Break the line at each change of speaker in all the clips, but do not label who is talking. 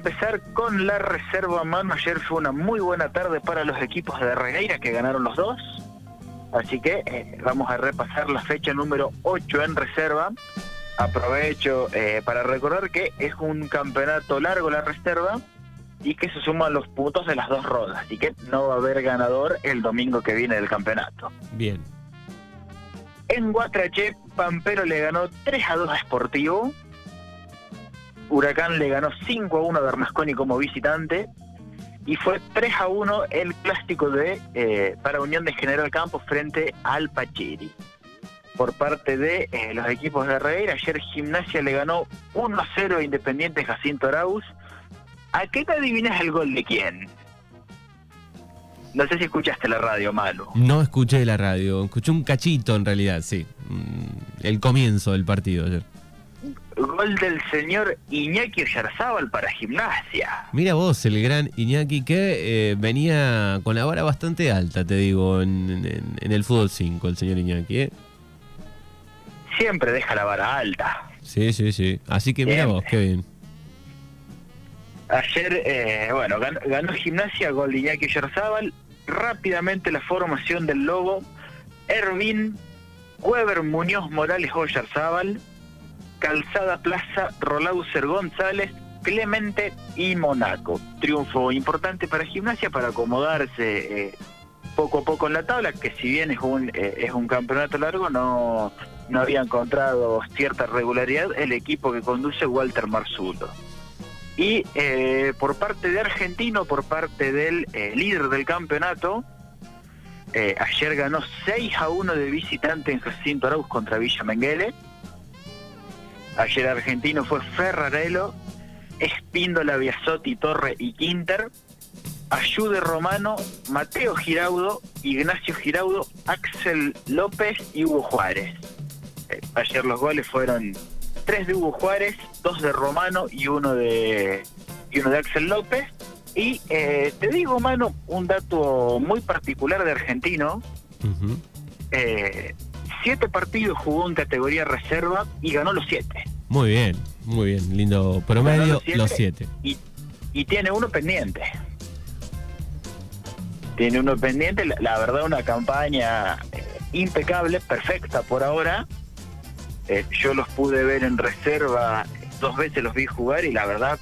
empezar con la reserva mano. Ayer fue una muy buena tarde para los equipos de Regueira que ganaron los dos. Así que eh, vamos a repasar la fecha número 8 en reserva. Aprovecho eh, para recordar que es un campeonato largo la reserva y que se suman los puntos de las dos rondas. Así que no va a haber ganador el domingo que viene del campeonato.
Bien.
En Guatrache, Pampero le ganó 3 a 2 a Sportivo. Huracán le ganó 5 a 1 a Bernasconi como visitante. Y fue 3 a 1 el clásico de eh, para Unión de General Campos frente al Pachiri. Por parte de eh, los equipos de Regueira, ayer Gimnasia le ganó 1 a 0 a Independiente Jacinto Arauz. ¿A qué te adivinas el gol de quién? No sé si escuchaste la radio, Manu.
No escuché la radio, escuché un cachito en realidad, sí. Mm, El comienzo del partido ayer.
Gol del señor Iñaki Oyarzábal para Gimnasia.
Mira vos, el gran Iñaki que eh, venía con la vara bastante alta, te digo, en, en- en el fútbol 5, el señor Iñaki, ¿eh?
Siempre deja la vara alta.
Sí, sí, sí. Así que mira vos, qué bien.
Ayer, eh, bueno, ganó, ganó Gimnasia, gol de Iñaki Oyarzábal. Rápidamente la formación del Lobo. Ervin, Weber Muñoz Morales Oyarzábal, Calzada Plaza, Rolauser González, Clemente y Monaco. Triunfo importante para Gimnasia para acomodarse eh, poco a poco en la tabla, que si bien es un, eh, es un campeonato largo, no, no había encontrado cierta regularidad el equipo que conduce Walter Marzulo. Y eh, por parte de Argentino, por parte del eh, líder del campeonato, eh, ayer ganó 6 a 1 de visitante en Jacinto Arauz contra Villa Menguele. Ayer Argentino fue Ferrarelo, Espíndola, Biasotti, Torre y Quinter. Ayude Romano, Mateo Giraudo, Ignacio Giraudo, Axel López y Hugo Juárez. Eh, ayer los goles fueron tres de Hugo Juárez, dos de Romano y uno de y uno de Axel López. Y eh, te digo, mano, un dato muy particular de Argentino. Eh, siete partidos jugó en categoría reserva y ganó los siete.
Muy bien, muy bien. Lindo promedio, los siete.
Y, y tiene uno pendiente. Tiene uno pendiente, la, la verdad una campaña eh, impecable, perfecta por ahora. Eh, yo los pude ver en reserva, dos veces los vi jugar y la verdad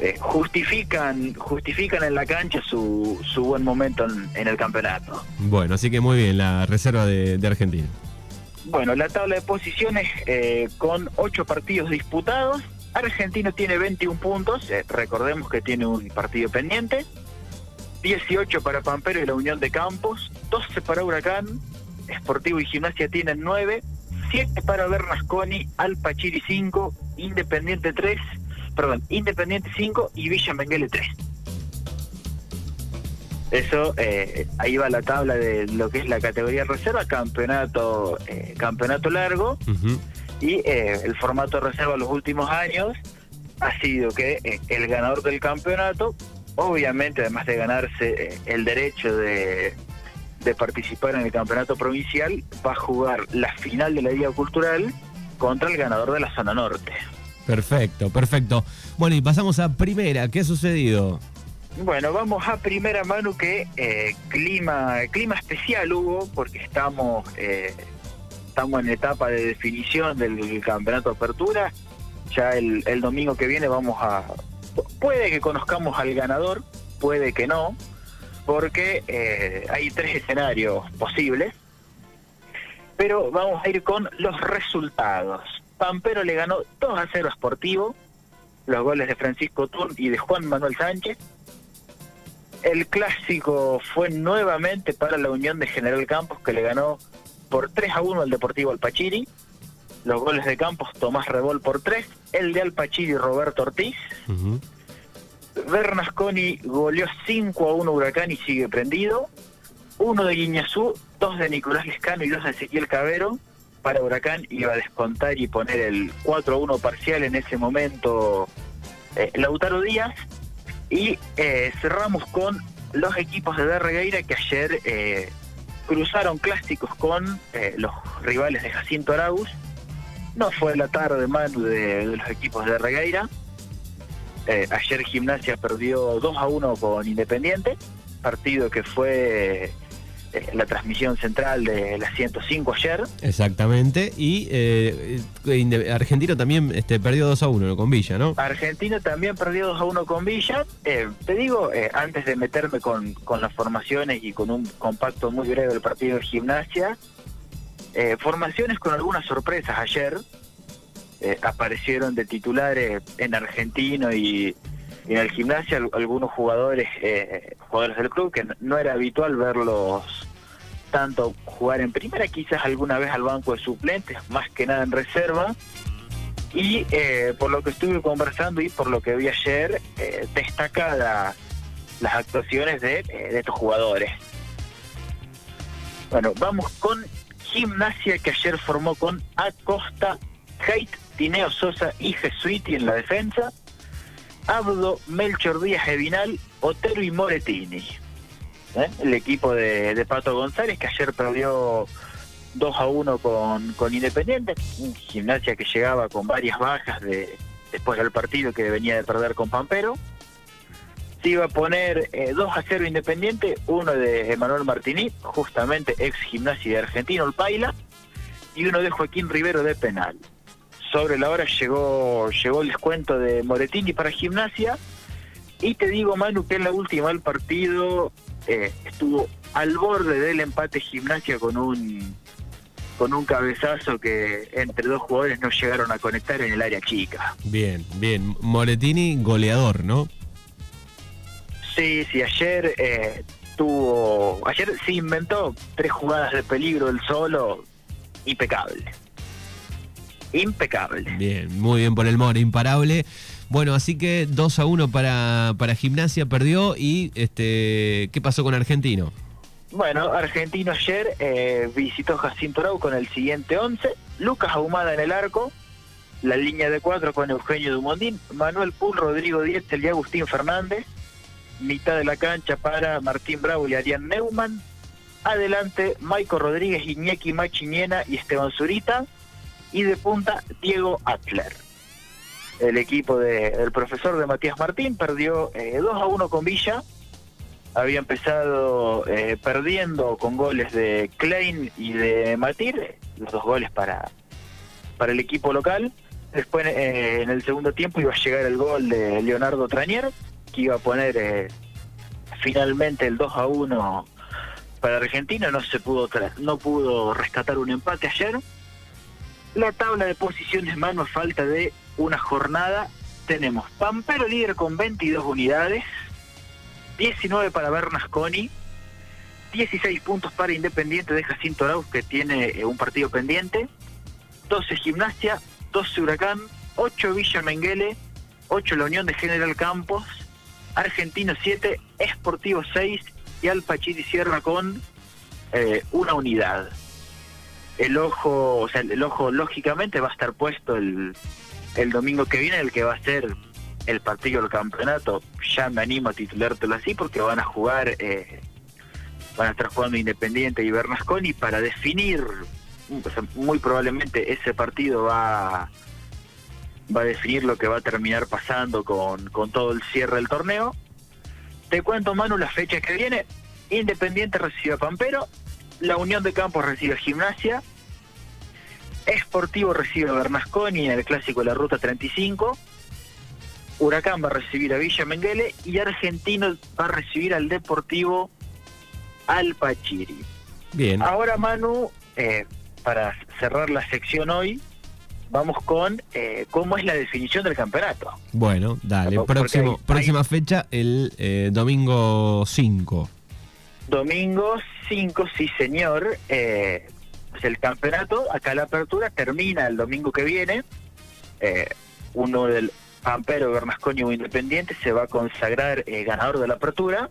eh, justifican justifican en la cancha su, su buen momento en, en el campeonato.
Bueno, así que muy bien la reserva de, de Argentina.
Bueno, la tabla de posiciones eh, con 8 partidos disputados. Argentino tiene 21 puntos, eh, recordemos que tiene un partido pendiente. 18 para Pampero y la Unión de Campos, 12 para Huracán, Sportivo y Gimnasia tienen 9, 7 para Bernasconi, Alpachiri 5, Independiente 3, perdón, Independiente 5 y Villa Menguele 3. Eso, eh, ahí va la tabla de lo que es la categoría reserva, campeonato, eh, campeonato largo y eh, el formato de reserva los últimos años ha sido que eh, el ganador del campeonato, obviamente además de ganarse eh, el derecho de, de participar en el campeonato provincial, va a jugar la final de la Liga Cultural contra el ganador de la zona norte.
Perfecto, perfecto. Bueno, y pasamos a primera. ¿Qué ha sucedido?
Bueno, vamos a primera mano que eh, clima clima especial hubo porque estamos eh, estamos en etapa de definición del campeonato de apertura. Ya el, el domingo que viene vamos a puede que conozcamos al ganador, puede que no, porque eh, hay tres escenarios posibles. Pero vamos a ir con los resultados. Pampero le ganó 2 a 0 a Sportivo, los goles de Francisco Turn y de Juan Manuel Sánchez. El clásico fue nuevamente para la Unión de General Campos, que le ganó por 3 a 1 al Deportivo Alpachiri. Los goles de Campos, Tomás Rebol por 3, el de Alpachiri, Roberto Ortiz. Bernasconi goleó 5 a 1 Huracán y sigue prendido. Uno de Guiñazú, dos de Nicolás Lescano y dos de Ezequiel Cabero. Para Huracán iba a descontar y poner el 4 a 1 parcial en ese momento eh, Lautaro Díaz. Y eh, cerramos con los equipos de Darregueira que ayer eh, cruzaron clásicos con eh, los rivales de Jacinto Arauz. No fue la tarde, Manu, de, de los equipos de Darregueira. Eh, ayer Gimnasia perdió 2 a 1 con Independiente, partido que fue la transmisión central de la 105 ayer.
Exactamente. Y eh, Argentino también este, perdió 2 a 1 con Villa, ¿no?
Argentina también perdió 2 a 1 con Villa. Eh, te digo, eh, antes de meterme con, con las formaciones y con un compacto muy breve del partido de gimnasia, eh, formaciones con algunas sorpresas ayer. Eh, aparecieron de titulares en Argentino y, y en el gimnasia al- algunos jugadores, eh, jugadores del club, que no- era habitual verlos tanto jugar en primera, quizás alguna vez al banco de suplentes, más que nada en reserva. Y eh, por lo que estuve conversando y por lo que vi ayer, eh, destaca la- las actuaciones de, eh, de estos jugadores. Bueno, vamos con Gimnasia que ayer formó con Acosta, Haidt, Tineo Sosa y Jesuiti en la defensa, Abdo, Melchor Díaz Evinal, Otero y Moretini. ¿Eh? El equipo de, Pato González que ayer perdió 2 a 1 con, con Independiente, gimnasia que llegaba con varias bajas de, después del partido que venía de perder con Pampero. Se iba a poner eh, 2 a 0 Independiente, uno de Emanuel Martini, justamente ex gimnasia de Argentino, el Paila, y uno de Joaquín Rivero de penal. Sobre la hora llegó, llegó el descuento de Moretini para gimnasia. Y te digo, Manu, que en la última del partido eh, estuvo al borde del empate gimnasia con un con un cabezazo que entre dos jugadores no llegaron a conectar en el área chica.
Bien, bien. Moretini, goleador, ¿no?
Sí, sí, ayer eh, tuvo, ayer se inventó tres jugadas de peligro el solo, impecable. Impecable.
Bien, muy bien por el More, imparable. Bueno, así que 2 a 1 para, para Gimnasia, perdió. ¿Y este qué pasó con Argentino?
Bueno, Argentino ayer eh, visitó Jacinto Arau con el siguiente 11, Lucas Ahumada en el arco, la línea de cuatro con Eugenio Dumondín, Manuel Pul, Rodrigo Dietzel y Agustín Fernández, mitad de la cancha para Martín Bravo y Arián Neumann, adelante Maico Rodríguez, Iñaki Machiñena y Esteban Zurita, y de punta Diego Atler. El equipo de- del profesor de Matías Martín perdió eh, 2 a 1 con Villa, había empezado eh, perdiendo con goles de Klein y de Matir, los dos goles para, para el equipo local. Después eh, en el segundo tiempo iba a llegar el gol de Leonardo Tranier, que iba a poner eh, finalmente el 2 a 1 para Argentina, no se pudo no pudo rescatar un empate ayer. La tabla de posiciones, mano, a falta de una jornada, tenemos Pampero líder con 22 unidades, 19 para Bernasconi, 16 puntos para Independiente de Jacinto Arauz, que tiene eh, un partido pendiente, 12 Gimnasia, 12 Huracán, 8 Villa Menguele, 8 La Unión de General Campos, Argentino 7, Esportivo 6 y Alpachiri cierra con eh, una unidad. El ojo, o sea, el ojo lógicamente va a estar puesto el, el domingo que viene, el que va a ser el partido del campeonato. Ya me animo a titulártelo así porque van a jugar, eh, van a estar jugando Independiente y Bernasconi para definir, muy probablemente ese partido va va a definir lo que va a terminar pasando con, con todo el cierre del torneo. Te cuento, Manu, la fecha que viene. Independiente recibe a Pampero, la Unión de Campos recibe a Gimnasia, Esportivo recibe a Bernasconi en el clásico de la Ruta 35, Huracán va a recibir a Villa Menguele y Argentino va a recibir al Deportivo Alpachiri.
Bien.
Ahora, Manu, eh, para cerrar la sección hoy, vamos con eh, cómo es la definición del campeonato.
Bueno, dale.
Porque
Próximo,
hay-
próxima fecha, el eh, domingo 5.
Domingo 5, sí señor. Eh, pues el campeonato, acá la apertura termina el domingo que viene. Eh, uno del Pampero, Bernasconi o Independiente se va a consagrar eh, ganador de la apertura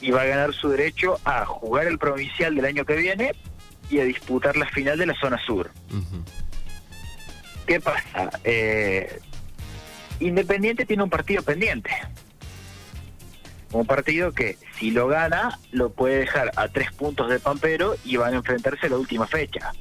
y va a ganar su derecho a jugar el provincial del año que viene y a disputar la final de la zona sur. ¿Qué pasa? Eh, Independiente tiene un partido pendiente. Un partido que si lo gana lo puede dejar a tres puntos de Pampero y van a enfrentarse a la última fecha.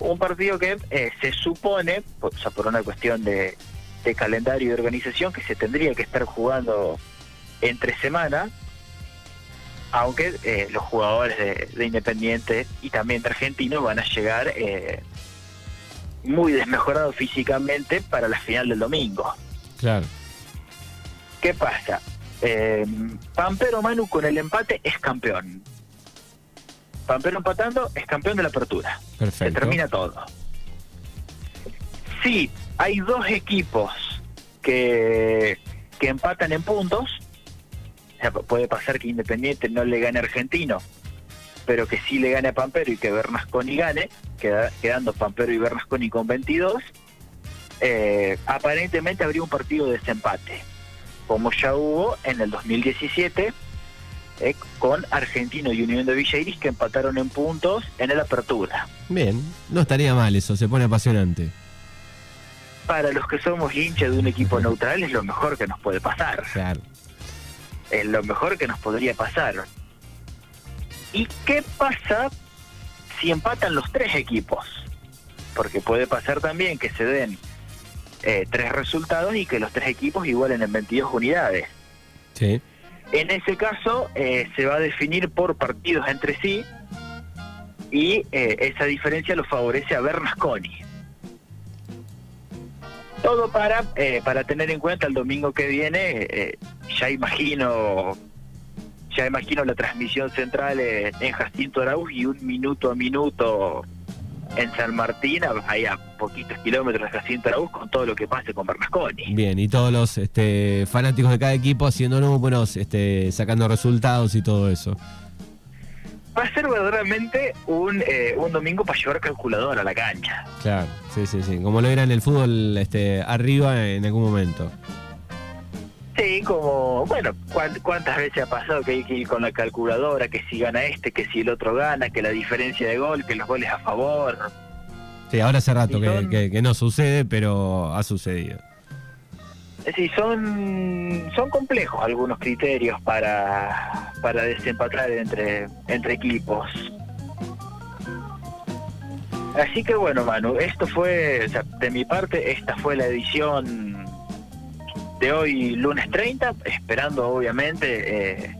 Un partido que eh, se supone, o sea, por una cuestión de, de calendario y organización que se tendría que estar jugando entre semana, aunque eh, los jugadores de, Independiente y también de Argentino van a llegar eh, muy desmejorados físicamente para la final del domingo.
Claro.
¿Qué pasa? Eh, Pampero Manu con el empate es campeón. Pampero empatando es campeón de la apertura.
Perfecto.
Se termina todo. Sí, hay dos equipos que, que empatan en puntos. O sea, puede pasar que Independiente no le gane a Argentino, pero que sí le gane a Pampero y que Bernasconi gane, quedando Pampero y Bernasconi con 22. Eh, aparentemente habría un partido de desempate como ya hubo en el 2017 eh, con Argentino y Unión de Villa que empataron en puntos en el Apertura.
Bien, no estaría mal eso, se pone apasionante.
Para los que somos hinchas de un equipo neutral es lo mejor que nos puede pasar.
Claro.
Es lo mejor que nos podría pasar. ¿Y qué pasa si empatan los tres equipos? Porque puede pasar también que se den eh, tres resultados y que los tres equipos igualen en 22 unidades.
Sí.
En ese caso eh, se va a definir por partidos entre sí y eh, esa diferencia lo favorece a Bernasconi. Todo para para tener en cuenta el domingo que viene, ya imagino ya imagino la transmisión central en Jacinto Arauz y un minuto a minuto en San Martín, ahí a poquitos kilómetros de Jacinto Araúz, con todo lo que pase con Bernasconi.
Bien, y todos los este, fanáticos de cada equipo haciendo números, este, sacando resultados y todo eso.
Va a ser verdaderamente un, eh, un domingo para llevar calculador a la cancha.
Claro, sí, sí, sí. Como lo era en el fútbol este, arriba en algún momento.
Sí, como, bueno, ¿cuántas veces ha pasado que hay que ir con la calculadora, que si gana este, que si el otro gana, que la diferencia de gol, que los goles a favor?
Sí, ahora hace rato que, no sucede, pero ha sucedido.
Sí, son, son complejos algunos criterios para, para desempatar entre, entre equipos. Así que bueno, Manu, esto fue, de mi parte, esta fue la edición de hoy, lunes 30, esperando obviamente eh,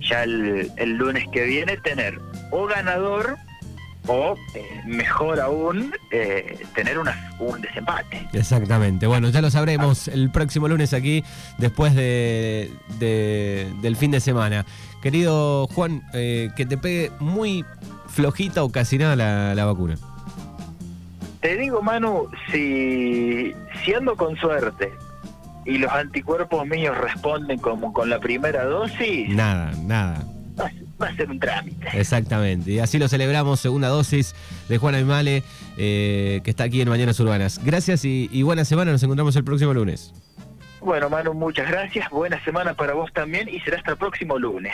ya el, lunes que viene tener o ganador o eh, mejor aún eh, tener una, un desempate.
Exactamente. Bueno, ya lo sabremos el próximo lunes aquí, después de, del fin de semana. Querido Juan, que te pegue muy flojita o casi nada la, la, vacuna.
Te digo, Manu, si, si ando con suerte y los anticuerpos míos responden como con la primera dosis.
Nada, nada.
Va, a ser un trámite.
Exactamente. Y así lo celebramos, segunda dosis de Juan Aymale, eh, que está aquí en Mañanas Urbanas. Gracias y, y buena semana. Nos encontramos el próximo lunes.
Bueno, Manu, muchas gracias. Buena semana para vos también y será hasta el próximo lunes.